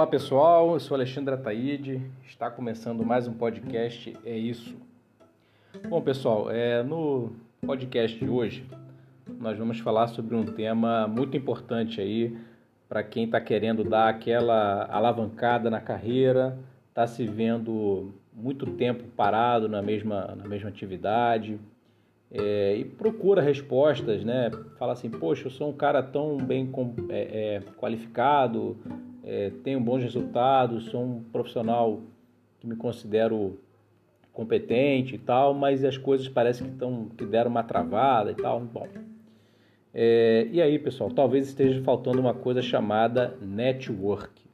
Olá pessoal, eu sou Alexandre Ataíde, está começando mais um podcast É Isso. Bom pessoal, é, no podcast de hoje nós vamos falar sobre um tema muito importante aí para quem está querendo dar aquela alavancada na carreira, está se vendo muito tempo parado na mesma, na mesma atividade é, e procura respostas, né? Fala assim, poxa, eu sou um cara tão bem é, é, qualificado, é, tenho bons resultados, sou um profissional que me considero competente e tal, mas as coisas parecem que, tão, que deram uma travada e tal. Bom, é, e aí, pessoal, talvez esteja faltando uma coisa chamada network,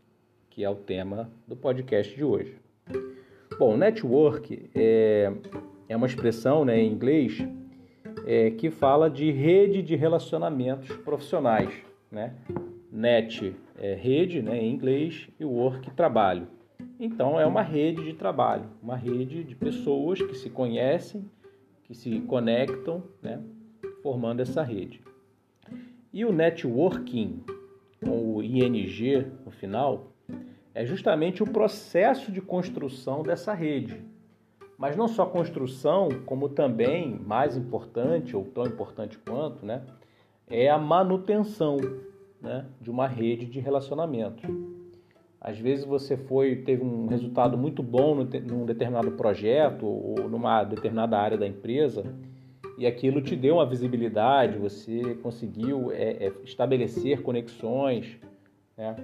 que é o tema do podcast de hoje. Bom, network é, é uma expressão né, em inglês é, que fala de rede de relacionamentos profissionais. Né? Net é rede né, em inglês e work trabalho. Então é uma rede de trabalho, uma rede de pessoas que se conhecem, que se conectam, né, formando essa rede. E o networking, com o ING no final, é justamente o processo de construção dessa rede. Mas não só construção, como também, mais importante, ou tão importante quanto, né, é a manutenção né, de uma rede de relacionamento. Às vezes você foi teve um resultado muito bom num determinado projeto ou numa determinada área da empresa e aquilo te deu uma visibilidade, você conseguiu é, é, estabelecer conexões, né?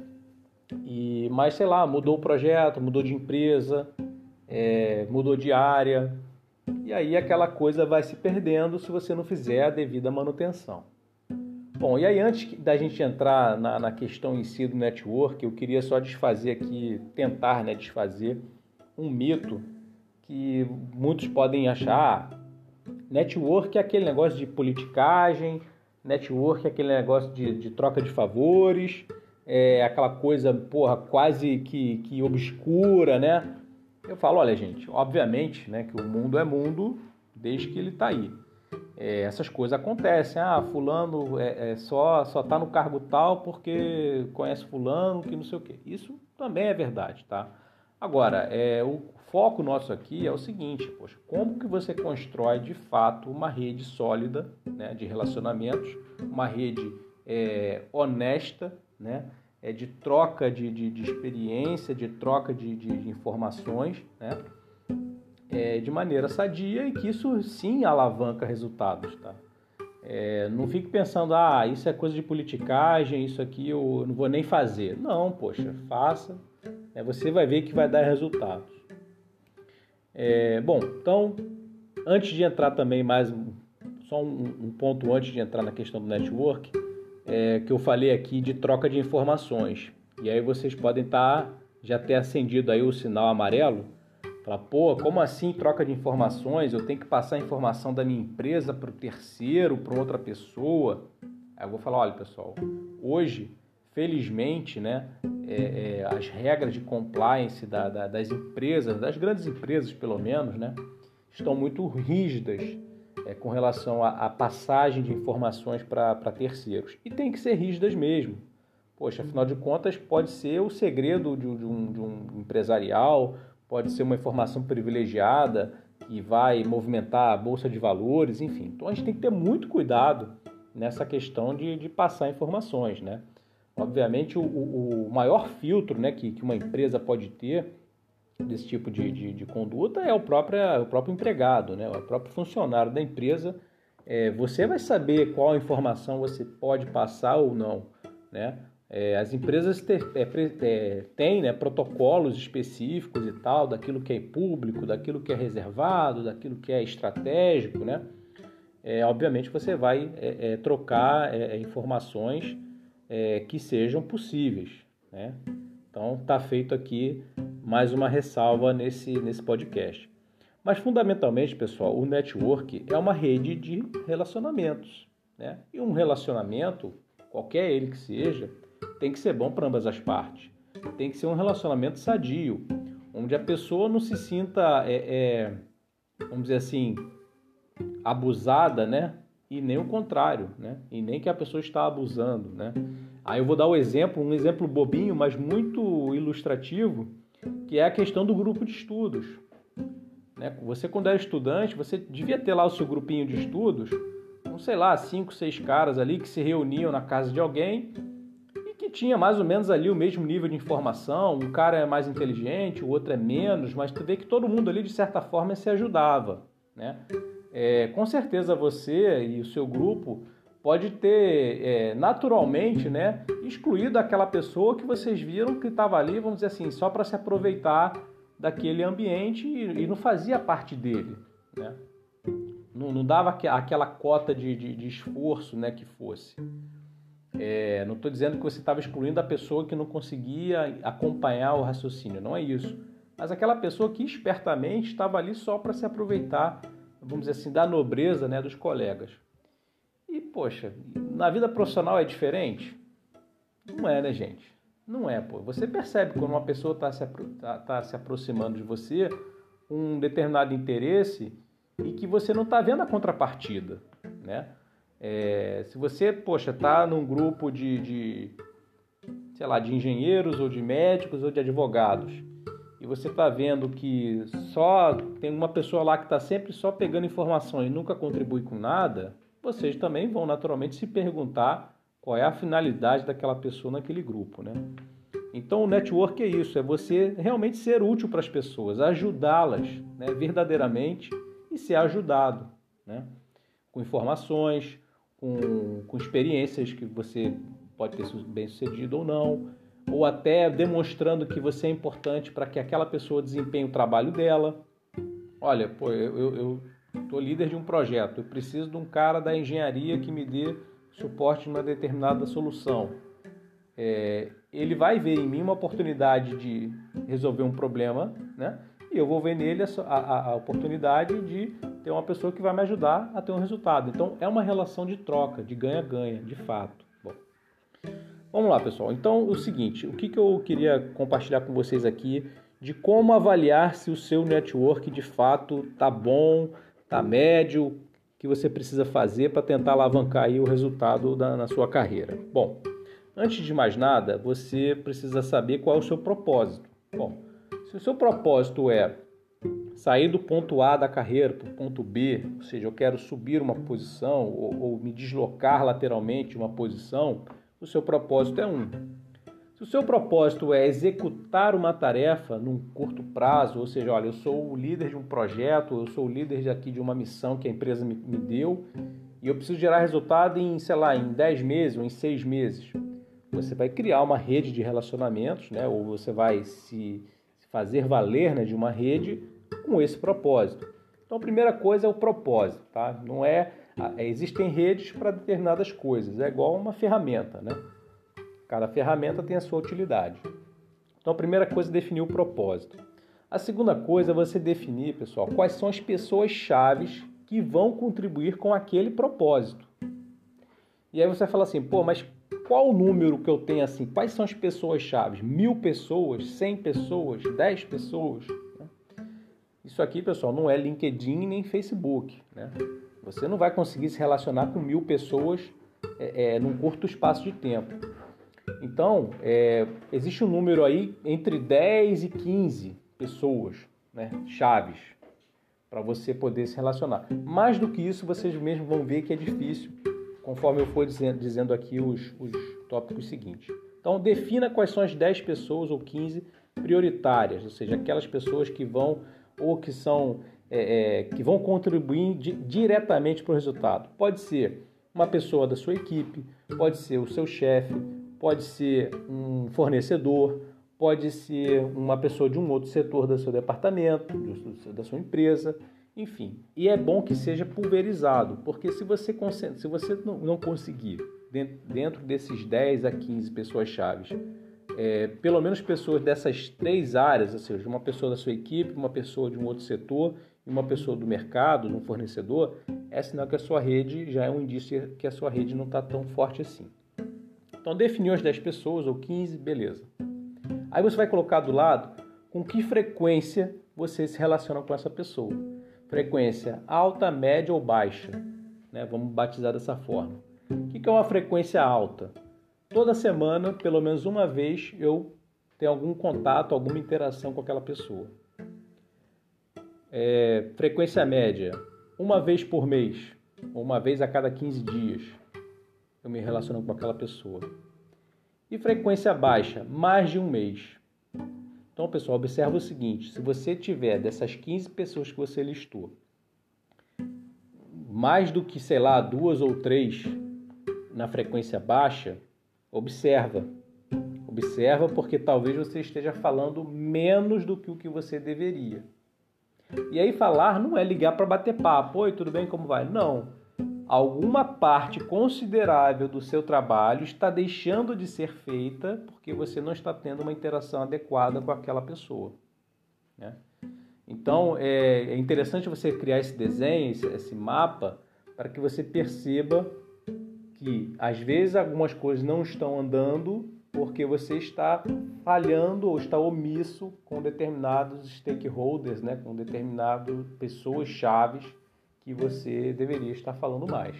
E, mas sei lá, mudou o projeto, mudou de empresa, é, mudou de área, e aí aquela coisa vai se perdendo se você não fizer a devida manutenção. Bom, e aí antes da gente entrar na, na questão em si do network, eu queria só desfazer aqui, tentar né, desfazer um mito que muitos podem achar, Network é aquele negócio de politicagem, network é aquele negócio de, de troca de favores, é aquela coisa, porra, quase que, que obscura, né? Eu falo, olha, gente, obviamente, né, que o mundo é mundo desde que ele está aí. É, essas coisas acontecem. Ah, fulano é, é, só só tá no cargo tal porque conhece fulano que não sei o quê. Isso também é verdade, tá? Agora, é, o foco nosso aqui é o seguinte, poxa, como que você constrói de fato uma rede sólida né, de relacionamentos, uma rede é, honesta, né, é, de troca de, de, de experiência, de troca de, de, informações, né, é, de maneira sadia e que isso sim alavanca resultados, tá? É, não fique pensando, ah, isso é coisa de politicagem, isso aqui eu não vou nem fazer. Não, poxa, faça, é, você vai ver que vai dar resultados. É, bom, então, antes de entrar também mais, só um, um ponto antes de entrar na questão do network, é, que eu falei aqui de troca de informações. E aí vocês podem estar, tá, já ter acendido aí o sinal amarelo, falar, pô, como assim troca de informações? Eu tenho que passar a informação da minha empresa para o terceiro, para outra pessoa. Aí eu vou falar, olha pessoal, hoje, felizmente, né, é, é, as regras de compliance da, da, das empresas, das grandes empresas pelo menos, né, estão muito rígidas é, com relação à, passagem de informações para terceiros. E tem que ser rígidas mesmo. Poxa, afinal de contas, pode ser o segredo de, de, um, de um empresarial, pode ser uma informação privilegiada que vai movimentar a bolsa de valores, enfim. Então a gente tem que ter muito cuidado nessa questão de, de passar informações, né? Obviamente, o, o, maior filtro né, que, que uma empresa pode ter desse tipo de, de, de conduta é o próprio, o próprio empregado, né, o próprio funcionário da empresa. É, você vai saber qual informação você pode passar ou não. Né? É, as empresas é, é, têm né, protocolos específicos e tal, daquilo que é público, daquilo que é reservado, daquilo que é estratégico. Né? É, obviamente, você vai é, trocar informações é, que sejam possíveis. Né? Então, está feito aqui mais uma ressalva nesse, nesse podcast. Mas, fundamentalmente, pessoal, o network é uma rede de relacionamentos. Né? E um relacionamento, qualquer ele que seja, tem que ser bom para ambas as partes. Tem que ser um relacionamento sadio, onde a pessoa não se sinta, é, é, vamos dizer assim, abusada, né? e nem o contrário, né? E nem que a pessoa está abusando, né? Aí eu vou dar o um exemplo, um exemplo bobinho, mas muito ilustrativo, que é a questão do grupo de estudos. Né? Você, quando era estudante, você devia ter lá o seu grupinho de estudos, com, sei lá, cinco, seis caras ali que se reuniam na casa de alguém e que tinha mais ou menos ali o mesmo nível de informação. Um cara é mais inteligente, o outro é menos, mas tu vê que todo mundo ali, de certa forma, se ajudava. Né? É, com certeza você e o seu grupo pode ter é, naturalmente né, excluído aquela pessoa que vocês viram que estava ali, vamos dizer assim, só para se aproveitar daquele ambiente e, e, não fazia parte dele. Né? Não, não dava aquela cota de, de, de, esforço né, que fosse. É, não estou dizendo que você estava excluindo a pessoa que não conseguia acompanhar o raciocínio, não é isso. Mas aquela pessoa que espertamente estava ali só para se aproveitar, vamos dizer assim, da nobreza né, dos colegas. Poxa, na vida profissional é diferente? Não é, né, gente? Não é, pô. Você percebe quando uma pessoa está se, tá, tá se aproximando de você um determinado interesse e que você não está vendo a contrapartida, né? É, se você, poxa, está num grupo de, de, sei lá, de engenheiros ou de médicos ou de advogados e você está vendo que só tem uma pessoa lá que está sempre só pegando informações e nunca contribui com nada, vocês também vão naturalmente se perguntar qual é a finalidade daquela pessoa naquele grupo, né? Então o network é isso, é você realmente ser útil para as pessoas, ajudá-las né, verdadeiramente e ser ajudado, né? Com informações, com, com experiências que você pode ter bem sucedido ou não, ou até demonstrando que você é importante para que aquela pessoa desempenhe o trabalho dela. Olha, pô, eu, eu, eu Estou líder de um projeto, eu preciso de um cara da engenharia que me dê suporte numa determinada solução. É, ele vai ver em mim uma oportunidade de resolver um problema, né? E eu vou ver nele a, a, a oportunidade de ter uma pessoa que vai me ajudar a ter um resultado. Então é uma relação de troca, de ganha-ganha, de fato. Bom, vamos lá, pessoal. Então, o seguinte, o que, que eu queria compartilhar com vocês aqui de como avaliar se o seu network de fato tá bom, tá médio, que você precisa fazer para tentar alavancar aí o resultado da, na sua carreira. Bom, antes de mais nada, você precisa saber qual é o seu propósito. Bom, se o seu propósito é sair do ponto A da carreira para o ponto B, ou seja, eu quero subir uma posição ou, ou me deslocar lateralmente uma posição, o seu propósito é um. Se o seu propósito é executar uma tarefa num curto prazo, ou seja, olha, eu sou o líder de um projeto, eu sou o líder de aqui de uma missão que a empresa me, me deu e eu preciso gerar resultado em, sei lá, em 10 meses ou em 6 meses. Você vai criar uma rede de relacionamentos, né? ou você vai se fazer valer né, de uma rede com esse propósito. Então, a primeira coisa é o propósito, tá? Não é existem redes para determinadas coisas, é igual uma ferramenta, né? Cada ferramenta tem a sua utilidade. Então, a primeira coisa é definir o propósito. A segunda coisa é você definir, pessoal, quais são as pessoas chaves que vão contribuir com aquele propósito. E aí você fala assim, pô, mas qual o número que eu tenho assim? Quais são as pessoas chaves? Mil pessoas, cem pessoas, dez pessoas? Isso aqui, pessoal, não é LinkedIn nem Facebook. Né? Você não vai conseguir se relacionar com mil pessoas é, é, num curto espaço de tempo. Então, é, existe um número aí entre 10 e 15 pessoas, né, chaves, para você poder se relacionar. Mais do que isso, vocês mesmos vão ver que é difícil, conforme eu for dizendo, dizendo aqui os, os tópicos seguintes. Então, defina quais são as 10 pessoas ou 15 prioritárias, ou seja, aquelas pessoas que vão ou que são é, é, que vão contribuir di diretamente para o resultado. Pode ser uma pessoa da sua equipe, pode ser o seu chefe, pode ser um fornecedor, pode ser uma pessoa de um outro setor do seu departamento, da sua empresa, enfim. E é bom que seja pulverizado, porque se você, se você não conseguir, dentro desses 10 a 15 pessoas chaves, é, pelo menos pessoas dessas três áreas, ou seja, uma pessoa da sua equipe, uma pessoa de um outro setor e uma pessoa do mercado, de um fornecedor, é sinal que a sua rede já é um indício que a sua rede não está tão forte assim. Então definiu as 10 pessoas ou 15, beleza. Aí você vai colocar do lado com que frequência você se relaciona com essa pessoa. Frequência alta, média ou baixa. Né? Vamos batizar dessa forma. O que é uma frequência alta? toda semana, pelo menos uma vez, eu tenho algum contato, alguma interação com aquela pessoa. É, frequência média, uma vez por mês, ou uma vez a cada 15 dias, eu me relaciono com aquela pessoa. E frequência baixa, mais de um mês. Então, pessoal, observa o seguinte: se você tiver dessas 15 pessoas que você listou, mais do que, sei lá, duas ou três na frequência baixa, observa. Observa porque talvez você esteja falando menos do que o que você deveria. E aí falar não é ligar para bater papo, oi, tudo bem, como vai? Não. Alguma parte considerável do seu trabalho está deixando de ser feita porque você não está tendo uma interação adequada com aquela pessoa. Né? Então é, é interessante você criar esse desenho, esse, mapa, para que você perceba que às vezes algumas coisas não estão andando porque você está falhando ou está omisso com determinados stakeholders, né, com determinadas pessoas chaves que você deveria estar falando mais.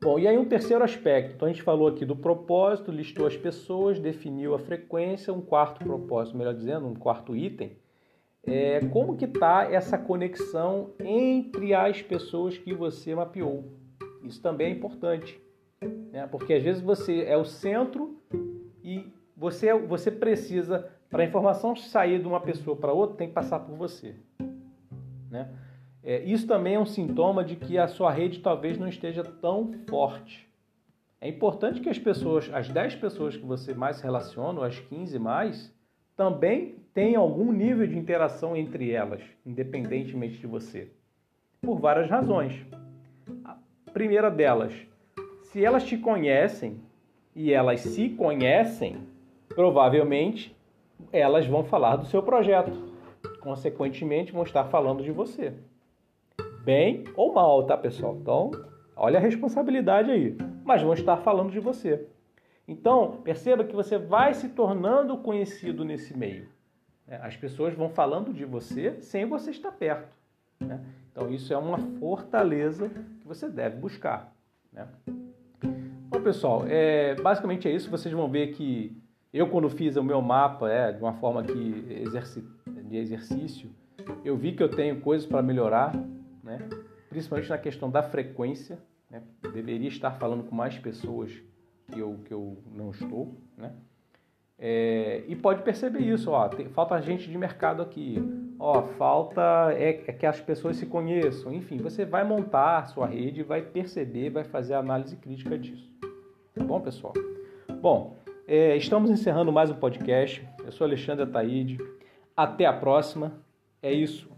Bom, e aí um terceiro aspecto. Então a gente falou aqui do propósito, listou as pessoas, definiu a frequência, um quarto propósito, melhor dizendo, um quarto item. É, como que está essa conexão entre as pessoas que você mapeou? Isso também é importante, né? porque às vezes você é o centro e você, você precisa, para a informação sair de uma pessoa para outra, tem que passar por você. Né? É, isso também é um sintoma de que a sua rede talvez não esteja tão forte. É importante que as pessoas, as 10 pessoas que você mais se relaciona, ou as 15 mais, também tenham algum nível de interação entre elas, independentemente de você. Por várias razões primeira delas, se elas te conhecem e elas se conhecem, provavelmente elas vão falar do seu projeto. Consequentemente, vão estar falando de você. Bem ou mal, tá, pessoal? Então, olha a responsabilidade aí. Mas vão estar falando de você. Então, perceba que você vai se tornando conhecido nesse meio. Né? As pessoas vão falando de você sem você estar perto. Né? Então, isso é uma fortaleza que você deve buscar. Né? Bom, pessoal, é, basicamente é isso. Vocês vão ver que eu, quando fiz o meu mapa é, de uma forma que de exercício, eu vi que eu tenho coisas para melhorar, né? principalmente na questão da frequência. Né? Deveria estar falando com mais pessoas que eu, que eu não estou. Né? É, e pode perceber isso, ó, tem, falta gente de mercado aqui, ó, falta é, é, que as pessoas se conheçam, enfim, você vai montar sua rede, vai perceber, vai fazer a análise crítica disso. Tá bom, pessoal? Bom, é, estamos encerrando mais um podcast. Eu sou Alexandre Ataíde. Até a próxima. É isso.